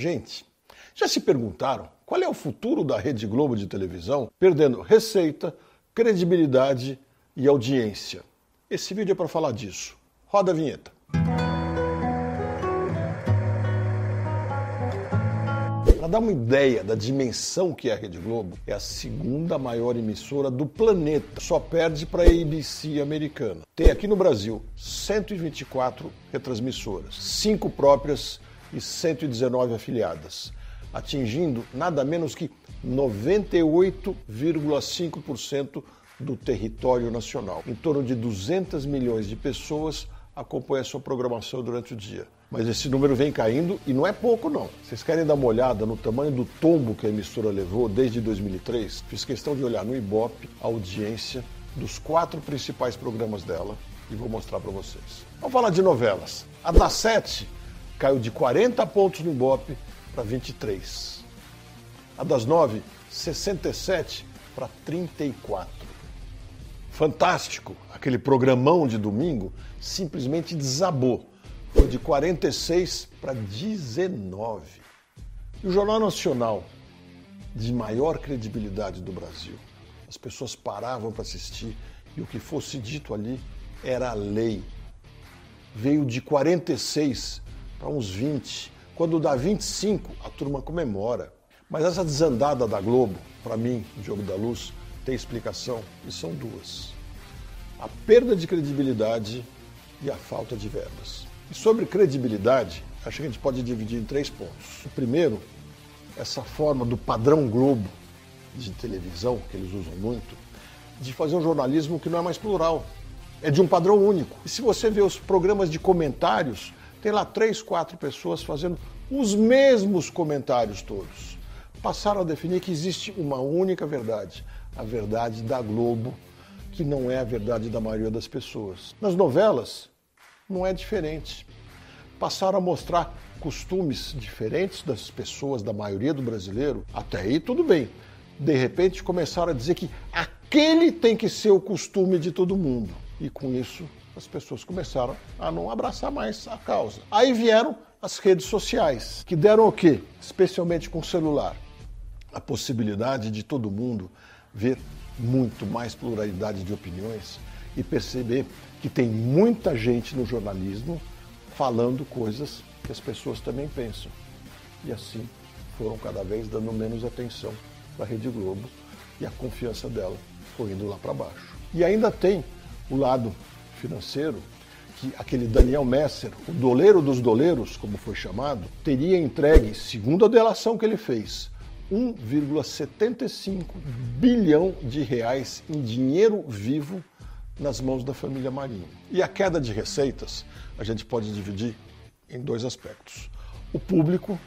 Gente, já se perguntaram qual é o futuro da Rede Globo de televisão, perdendo receita, credibilidade e audiência? Esse vídeo é para falar disso. Roda a vinheta. Para dar uma ideia da dimensão que é a Rede Globo, é a segunda maior emissora do planeta, só perde para a ABC americana. Tem aqui no Brasil 124 retransmissoras, 5 próprias e 119 afiliadas, atingindo nada menos que 98,5% do território nacional. Em torno de 200 milhões de pessoas acompanham a sua programação durante o dia. Mas esse número vem caindo e não é pouco, não. Vocês querem dar uma olhada no tamanho do tombo que a emissora levou desde 2003? Fiz questão de olhar no Ibope a audiência dos quatro principais programas dela e vou mostrar para vocês. Vamos falar de novelas. A da Sete caiu de 40 pontos no Ibope para 23. A das nove, 67 para 34. Fantástico, aquele programão de domingo simplesmente desabou foi de 46 para 19. E o Jornal Nacional, de maior credibilidade do Brasil, as pessoas paravam para assistir e o que fosse dito ali era lei. Veio de 46 para uns 20. Quando dá 25, a turma comemora. Mas essa desandada da Globo, para mim, Diogo da Luz, tem explicação e são duas: a perda de credibilidade e a falta de verbas. E sobre credibilidade, acho que a gente pode dividir em três pontos. O primeiro, essa forma do padrão Globo de televisão, que eles usam muito, de fazer um jornalismo que não é mais plural. É de um padrão único. E se você vê os programas de comentários, tem lá três, quatro pessoas fazendo os mesmos comentários todos. Passaram a definir que existe uma única verdade, a verdade da Globo, que não é a verdade da maioria das pessoas. Nas novelas, não é diferente. Passaram a mostrar costumes diferentes das pessoas, da maioria do brasileiro, até aí tudo bem. De repente começaram a dizer que aquele tem que ser o costume de todo mundo. E com isso as pessoas começaram a não abraçar mais a causa. Aí vieram as redes sociais, que deram o quê? Especialmente com o celular. A possibilidade de todo mundo ver muito mais pluralidade de opiniões e perceber que tem muita gente no jornalismo falando coisas que as pessoas também pensam. E assim foram cada vez dando menos atenção para a Rede Globo e a confiança dela foi indo lá para baixo. E ainda tem o lado financeiro, que aquele Daniel Messer, o doleiro dos doleiros, como foi chamado, teria entregue, segundo a delação que ele fez, 1,75 bilhão de reais em dinheiro vivo nas mãos da família Marinho. E a queda de receitas a gente pode dividir em dois aspectos: o público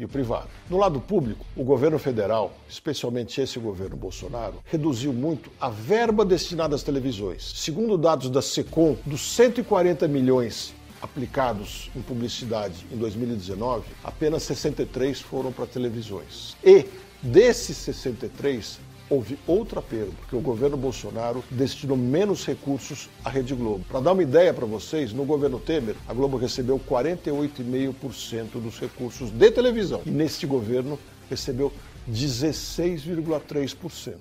e o privado. No lado público, o governo federal, especialmente esse governo Bolsonaro, reduziu muito a verba destinada às televisões. Segundo dados da Secom, dos 140 milhões aplicados em publicidade em 2019, apenas 63 foram para televisões. E desses 63, houve outra perda, porque o governo Bolsonaro destinou menos recursos à Rede Globo. Para dar uma ideia para vocês, no governo Temer, a Globo recebeu 48,5% dos recursos de televisão. E neste governo recebeu 16,3%.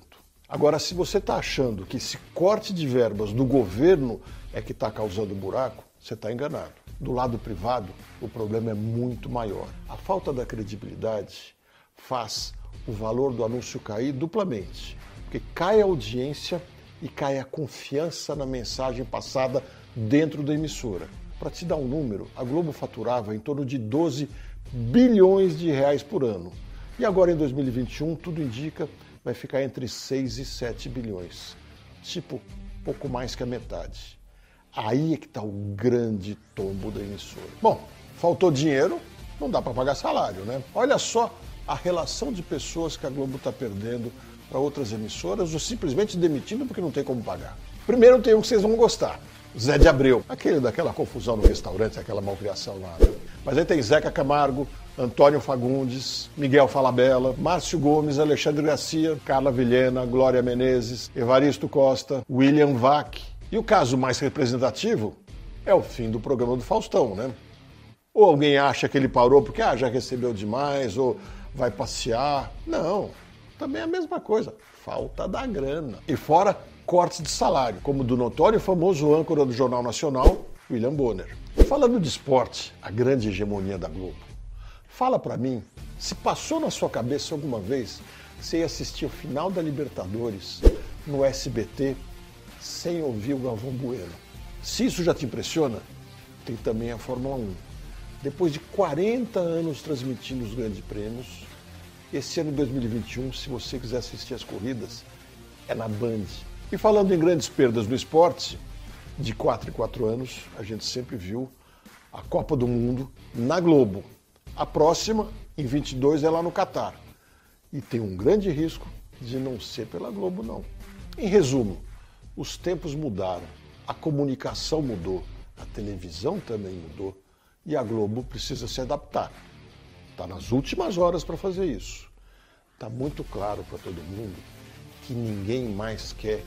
Agora, se você está achando que esse corte de verbas do governo é que está causando buraco, você está enganado. Do lado privado, o problema é muito maior. A falta da credibilidade faz o valor do anúncio cair duplamente, porque cai a audiência e cai a confiança na mensagem passada dentro da emissora. Para te dar um número, a Globo faturava em torno de 12 bilhões de reais por ano. E agora em 2021, tudo indica, vai ficar entre 6 e 7 bilhões. Tipo, pouco mais que a metade. Aí é que está o grande tombo da emissora. Bom, faltou dinheiro, não dá para pagar salário, né? Olha só a relação de pessoas que a Globo está perdendo para outras emissoras ou simplesmente demitindo porque não tem como pagar. Primeiro tem um que vocês vão gostar. Zé de Abreu, aquele daquela confusão no restaurante, aquela malcriação lá. Né? Mas aí tem Zeca Camargo, Antônio Fagundes, Miguel Falabella, Márcio Gomes, Alexandre Garcia, Carla Vilhena, Glória Menezes, Evaristo Costa, William Vac. E o caso mais representativo é o fim do programa do Faustão, né? Ou alguém acha que ele parou porque ah, já recebeu demais, ou vai passear. Não, também é a mesma coisa. Falta da grana. E fora cortes de salário, como do notório e famoso âncora do Jornal Nacional, William Bonner. Falando de esporte, a grande hegemonia da Globo. Fala para mim, se passou na sua cabeça alguma vez você ia assistir o final da Libertadores no SBT sem ouvir o Galvão Bueno. Se isso já te impressiona, tem também a Fórmula 1. Depois de 40 anos transmitindo os grandes prêmios, esse ano de 2021, se você quiser assistir as corridas, é na Band. E falando em grandes perdas no esporte, de 4 em 4 anos, a gente sempre viu a Copa do Mundo na Globo. A próxima, em 22, é lá no Catar. E tem um grande risco de não ser pela Globo, não. Em resumo, os tempos mudaram, a comunicação mudou, a televisão também mudou e a Globo precisa se adaptar. Está nas últimas horas para fazer isso. Está muito claro para todo mundo que ninguém mais quer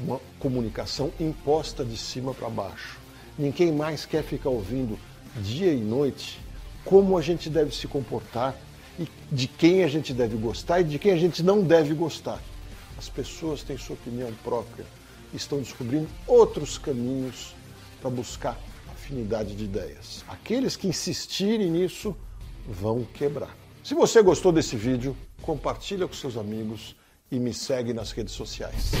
uma comunicação imposta de cima para baixo. Ninguém mais quer ficar ouvindo dia e noite como a gente deve se comportar e de quem a gente deve gostar e de quem a gente não deve gostar. As pessoas têm sua opinião própria, estão descobrindo outros caminhos para buscar afinidade de ideias. Aqueles que insistirem nisso vão quebrar. Se você gostou desse vídeo, compartilha com seus amigos e me segue nas redes sociais.